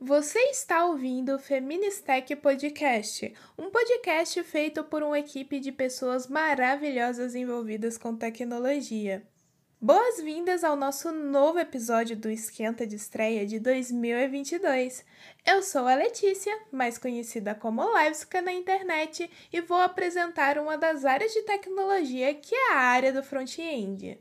Você está ouvindo o Feministech Podcast, um podcast feito por uma equipe de pessoas maravilhosas envolvidas com tecnologia. Boas-vindas ao nosso novo episódio do Esquenta de Estreia de 2022. Eu sou a Letícia, mais conhecida como Livesca na internet, e vou apresentar uma das áreas de tecnologia que é a área do front-end.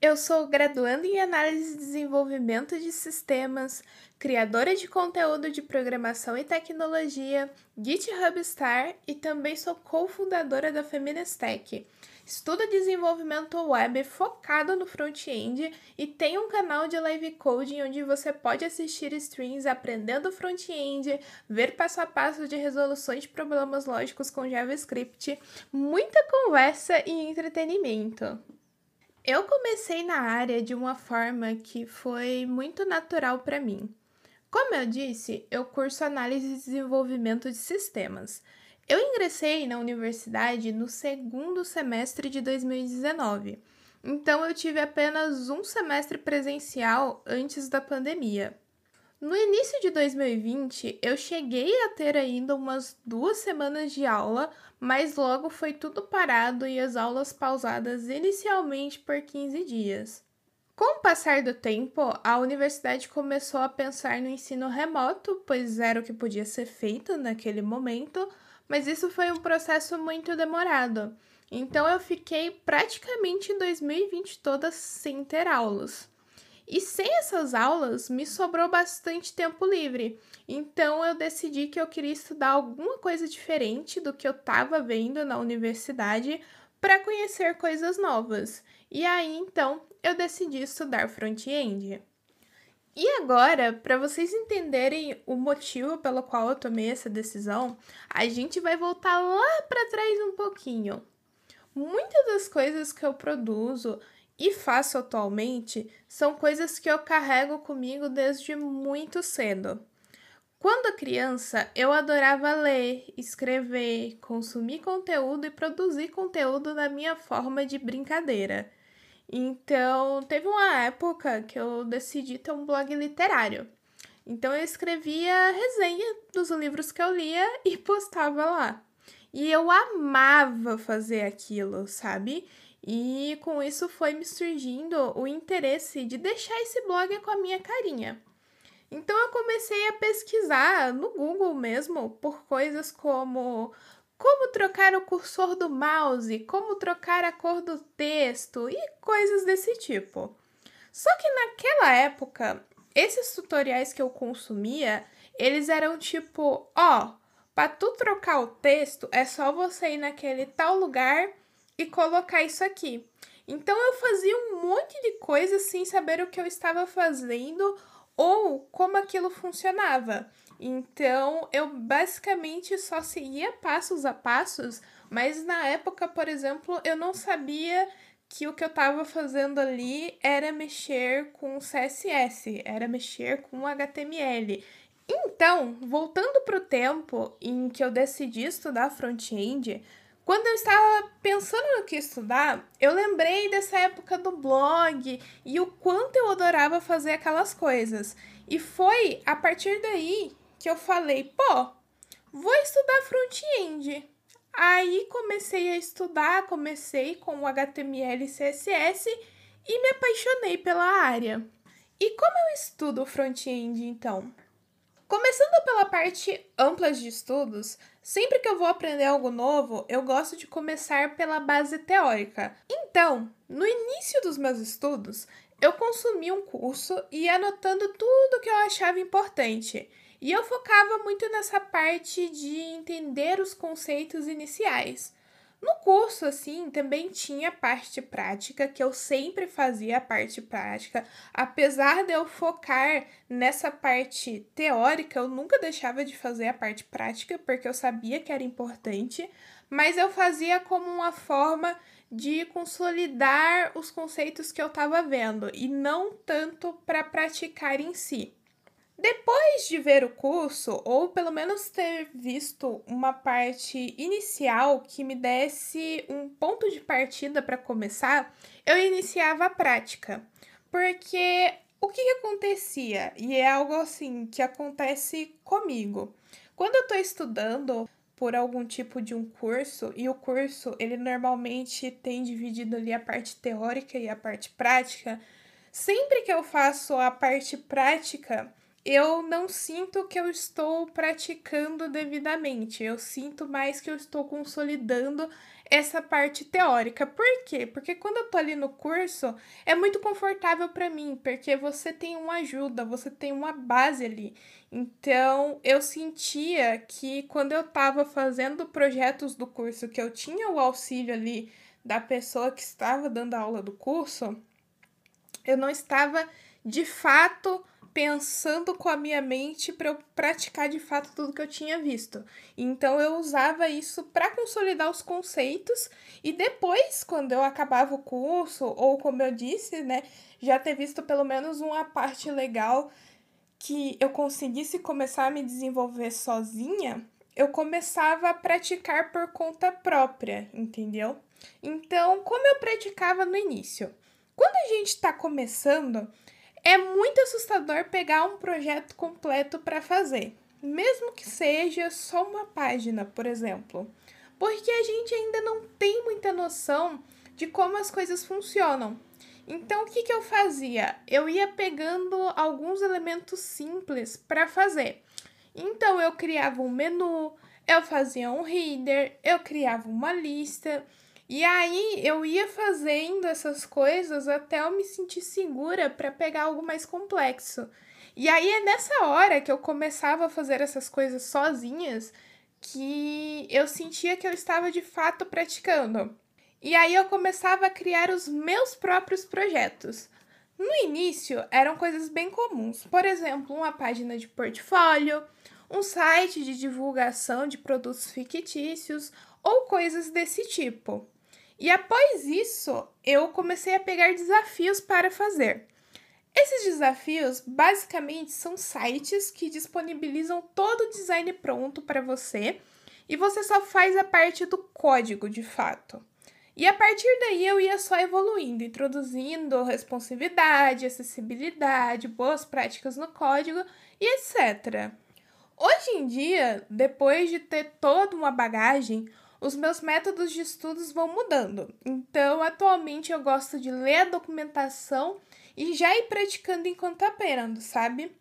Eu sou graduanda em análise e desenvolvimento de sistemas, criadora de conteúdo de programação e tecnologia, GitHub Star e também sou cofundadora da Feministech. Estudo desenvolvimento web focado no front-end e tem um canal de live coding onde você pode assistir streams aprendendo front-end, ver passo a passo de resoluções de problemas lógicos com JavaScript, muita conversa e entretenimento. Eu comecei na área de uma forma que foi muito natural para mim. Como eu disse, eu curso análise e desenvolvimento de sistemas. Eu ingressei na universidade no segundo semestre de 2019, então eu tive apenas um semestre presencial antes da pandemia. No início de 2020, eu cheguei a ter ainda umas duas semanas de aula, mas logo foi tudo parado e as aulas pausadas inicialmente por 15 dias. Com o passar do tempo, a universidade começou a pensar no ensino remoto, pois era o que podia ser feito naquele momento, mas isso foi um processo muito demorado. Então eu fiquei praticamente 2020 toda sem ter aulas. E sem essas aulas, me sobrou bastante tempo livre. Então eu decidi que eu queria estudar alguma coisa diferente do que eu estava vendo na universidade para conhecer coisas novas. E aí então eu decidi estudar front-end. E agora, para vocês entenderem o motivo pelo qual eu tomei essa decisão, a gente vai voltar lá para trás um pouquinho. Muitas das coisas que eu produzo e faço atualmente são coisas que eu carrego comigo desde muito cedo. Quando criança, eu adorava ler, escrever, consumir conteúdo e produzir conteúdo na minha forma de brincadeira. Então, teve uma época que eu decidi ter um blog literário. Então, eu escrevia resenha dos livros que eu lia e postava lá. E eu amava fazer aquilo, sabe? E com isso foi me surgindo o interesse de deixar esse blog com a minha carinha. Então eu comecei a pesquisar no Google mesmo por coisas como como trocar o cursor do mouse, como trocar a cor do texto e coisas desse tipo. Só que naquela época, esses tutoriais que eu consumia, eles eram tipo, ó, para tu trocar o texto é só você ir naquele tal lugar e colocar isso aqui. Então eu fazia um monte de coisas sem saber o que eu estava fazendo ou como aquilo funcionava. Então eu basicamente só seguia passos a passos, mas na época, por exemplo, eu não sabia que o que eu estava fazendo ali era mexer com CSS, era mexer com HTML. Então, voltando para o tempo em que eu decidi estudar front-end, quando eu estava pensando no que estudar, eu lembrei dessa época do blog e o quanto eu adorava fazer aquelas coisas. E foi a partir daí que eu falei, pô, vou estudar front-end. Aí comecei a estudar, comecei com o HTML e CSS e me apaixonei pela área. E como eu estudo front-end então? Começando pela parte ampla de estudos, sempre que eu vou aprender algo novo, eu gosto de começar pela base teórica. Então, no início dos meus estudos, eu consumi um curso e ia anotando tudo que eu achava importante. E eu focava muito nessa parte de entender os conceitos iniciais. No curso, assim, também tinha parte prática, que eu sempre fazia a parte prática. Apesar de eu focar nessa parte teórica, eu nunca deixava de fazer a parte prática, porque eu sabia que era importante, mas eu fazia como uma forma de consolidar os conceitos que eu estava vendo e não tanto para praticar em si. Depois de ver o curso, ou pelo menos ter visto uma parte inicial que me desse um ponto de partida para começar, eu iniciava a prática. Porque o que, que, acontecia? E é algo assim que acontece comigo. Quando eu estou estudando por algum tipo de um curso, e o curso ele normalmente tem dividido ali a parte teórica e a parte prática, sempre que eu faço a parte prática, eu não sinto que eu estou praticando devidamente. Eu sinto mais que eu estou consolidando essa parte teórica. Por quê? Porque quando eu tô ali no curso, é muito confortável para mim, porque você tem uma ajuda, você tem uma base ali. Então, eu sentia que quando eu tava fazendo projetos do curso, que eu tinha o auxílio ali da pessoa que estava dando a aula do curso, eu não estava de fato pensando com a minha mente para eu praticar de fato tudo que eu tinha visto. Então eu usava isso para consolidar os conceitos e depois, quando eu acabava o curso, ou como eu disse, né, já ter visto pelo menos uma parte legal que eu conseguisse começar a me desenvolver sozinha, eu começava a praticar por conta própria, entendeu? Então, como eu praticava no início? Quando a gente está começando, é muito assustador pegar um projeto completo para fazer, mesmo que seja só uma página, por exemplo, porque a gente ainda não tem muita noção de como as coisas funcionam. Então, o que, que eu fazia? Eu ia pegando alguns elementos simples para fazer. Então, eu criava um menu, eu fazia um reader, eu criava uma lista e aí eu ia fazendo essas coisas até eu me sentir segura para pegar algo mais complexo. E aí é nessa hora que eu começava a fazer essas coisas sozinhas que eu sentia que eu estava de fato praticando. E aí eu começava a criar os meus próprios projetos. No início eram coisas bem comuns, por exemplo, uma página de portfólio, um site de divulgação de produtos fictícios ou coisas desse tipo. E após isso, eu comecei a pegar desafios para fazer. Esses desafios basicamente são sites que disponibilizam todo o design pronto para você e você só faz a parte do código de fato. E a partir daí eu ia só evoluindo, introduzindo responsividade, acessibilidade, boas práticas no código e etc. Hoje em dia, depois de ter toda uma bagagem, os meus métodos de estudos vão mudando. Então, atualmente eu gosto de ler a documentação e já ir praticando enquanto aprendo, sabe?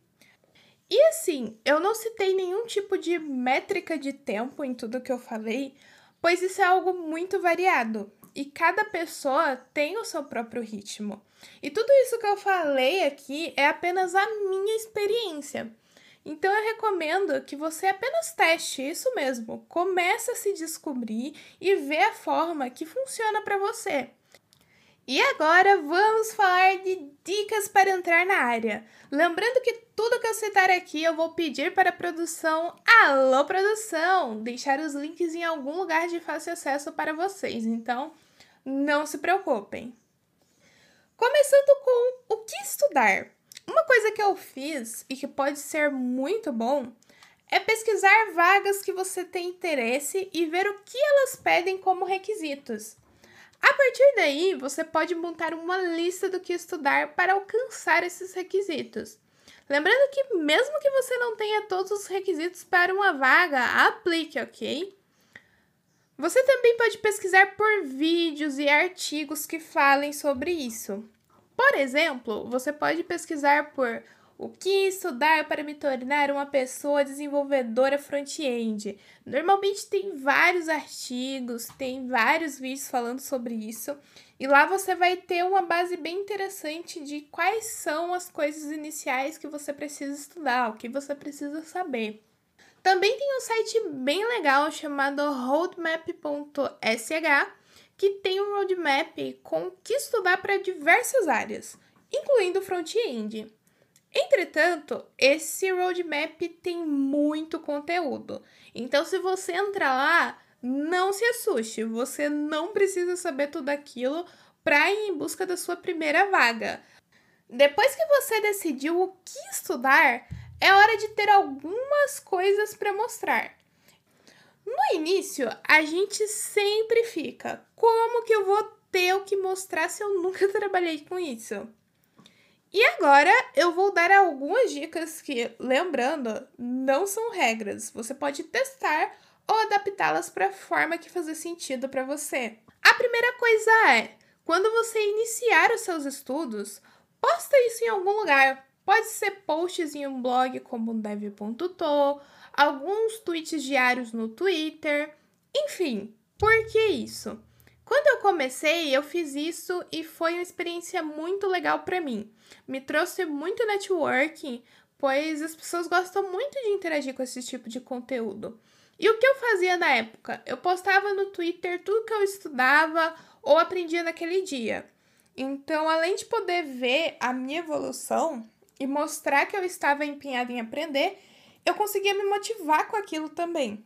E assim, eu não citei nenhum tipo de métrica de tempo em tudo que eu falei, pois isso é algo muito variado e cada pessoa tem o seu próprio ritmo. E tudo isso que eu falei aqui é apenas a minha experiência. Então eu recomendo que você apenas teste isso mesmo. Comece a se descobrir e ver a forma que funciona para você. E agora vamos falar de dicas para entrar na área. Lembrando que tudo que eu citar aqui eu vou pedir para a produção, alô produção, deixar os links em algum lugar de fácil acesso para vocês. Então, não se preocupem. Começando com o que estudar. Uma coisa que eu fiz e que pode ser muito bom é pesquisar vagas que você tem interesse e ver o que elas pedem como requisitos. A partir daí, você pode montar uma lista do que estudar para alcançar esses requisitos. Lembrando que, mesmo que você não tenha todos os requisitos para uma vaga, aplique, ok? Você também pode pesquisar por vídeos e artigos que falem sobre isso. Por exemplo, você pode pesquisar por o que estudar para me tornar uma pessoa desenvolvedora front-end. Normalmente tem vários artigos, tem vários vídeos falando sobre isso, e lá você vai ter uma base bem interessante de quais são as coisas iniciais que você precisa estudar, o que você precisa saber. Também tem um site bem legal chamado roadmap.sh que tem um roadmap com o que estudar para diversas áreas, incluindo front-end. Entretanto, esse roadmap tem muito conteúdo. Então, se você entrar lá, não se assuste, você não precisa saber tudo aquilo para ir em busca da sua primeira vaga. Depois que você decidiu o que estudar, é hora de ter algumas coisas para mostrar. No início, a gente sempre fica: como que eu vou ter o que mostrar se eu nunca trabalhei com isso? E agora eu vou dar algumas dicas que, lembrando, não são regras. Você pode testar ou adaptá-las para a forma que fazer sentido para você. A primeira coisa é, quando você iniciar os seus estudos, posta isso em algum lugar. Pode ser posts em um blog como dev.to, alguns tweets diários no Twitter, enfim, por que isso? Quando eu comecei, eu fiz isso e foi uma experiência muito legal para mim. Me trouxe muito networking, pois as pessoas gostam muito de interagir com esse tipo de conteúdo. E o que eu fazia na época? Eu postava no Twitter tudo que eu estudava ou aprendia naquele dia. Então, além de poder ver a minha evolução e mostrar que eu estava empenhada em aprender, eu conseguia me motivar com aquilo também.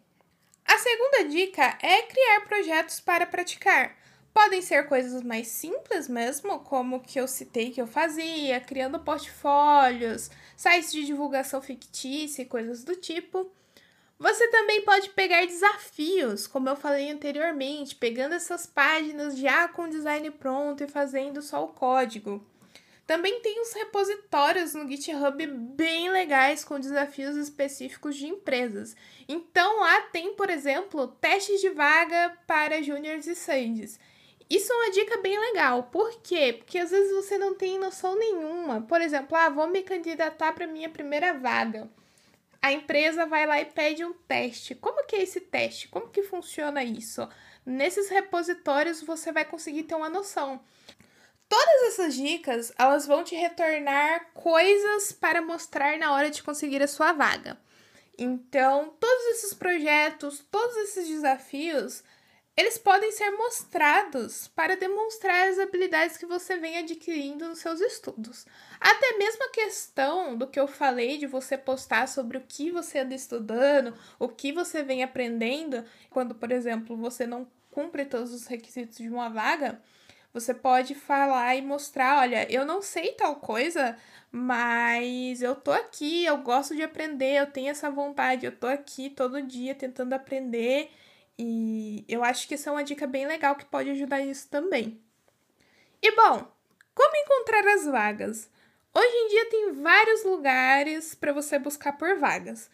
A segunda dica é criar projetos para praticar. Podem ser coisas mais simples mesmo, como que eu citei que eu fazia, criando portfólios, sites de divulgação fictícia e coisas do tipo. Você também pode pegar desafios, como eu falei anteriormente, pegando essas páginas já com o design pronto e fazendo só o código. Também tem os repositórios no GitHub bem legais com desafios específicos de empresas. Então lá tem, por exemplo, testes de vaga para júniores e sandes. Isso é uma dica bem legal. Por quê? Porque às vezes você não tem noção nenhuma. Por exemplo, ah, vou me candidatar para minha primeira vaga. A empresa vai lá e pede um teste. Como que é esse teste? Como que funciona isso? Nesses repositórios você vai conseguir ter uma noção. Todas essas dicas, elas vão te retornar coisas para mostrar na hora de conseguir a sua vaga. Então, todos esses projetos, todos esses desafios, eles podem ser mostrados para demonstrar as habilidades que você vem adquirindo nos seus estudos. Até mesmo a questão do que eu falei de você postar sobre o que você anda estudando, o que você vem aprendendo, quando, por exemplo, você não cumpre todos os requisitos de uma vaga, você pode falar e mostrar, olha, eu não sei tal coisa, mas eu tô aqui, eu gosto de aprender, eu tenho essa vontade, eu tô aqui todo dia tentando aprender e eu acho que essa é uma dica bem legal que pode ajudar isso também. E bom, como encontrar as vagas? Hoje em dia tem vários lugares para você buscar por vagas.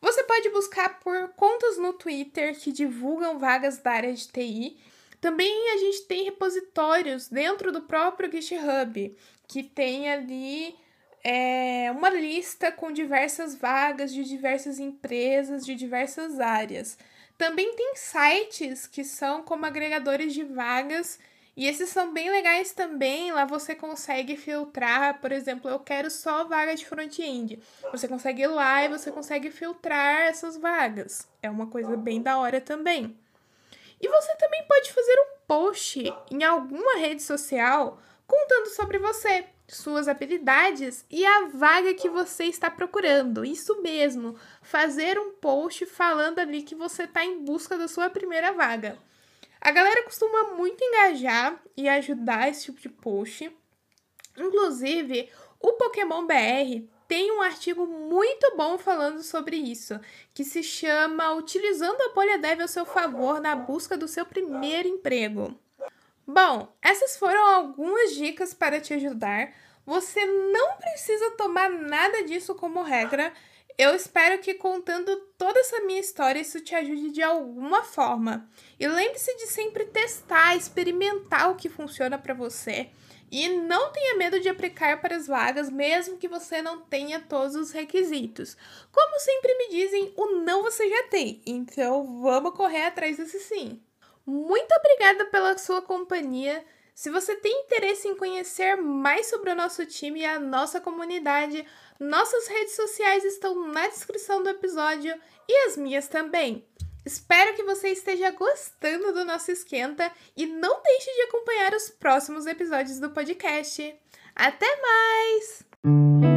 Você pode buscar por contas no Twitter que divulgam vagas da área de TI também a gente tem repositórios dentro do próprio GitHub, que tem ali é, uma lista com diversas vagas de diversas empresas, de diversas áreas. Também tem sites que são como agregadores de vagas e esses são bem legais também. Lá você consegue filtrar, por exemplo, eu quero só vaga de front-end. Você consegue ir lá e você consegue filtrar essas vagas. É uma coisa bem da hora também. E você também pode fazer um post em alguma rede social contando sobre você, suas habilidades e a vaga que você está procurando. Isso mesmo, fazer um post falando ali que você está em busca da sua primeira vaga. A galera costuma muito engajar e ajudar esse tipo de post. Inclusive, o Pokémon BR tem um artigo muito bom falando sobre isso, que se chama Utilizando a Bolha Dev ao seu favor na busca do seu primeiro emprego. Bom, essas foram algumas dicas para te ajudar. Você não precisa tomar nada disso como regra. Eu espero que contando toda essa minha história isso te ajude de alguma forma. E lembre-se de sempre testar, experimentar o que funciona para você. E não tenha medo de aplicar para as vagas, mesmo que você não tenha todos os requisitos. Como sempre me dizem, o não você já tem, então vamos correr atrás desse sim. Muito obrigada pela sua companhia. Se você tem interesse em conhecer mais sobre o nosso time e a nossa comunidade, nossas redes sociais estão na descrição do episódio e as minhas também. Espero que você esteja gostando do nosso esquenta e não deixe de acompanhar os próximos episódios do podcast. Até mais!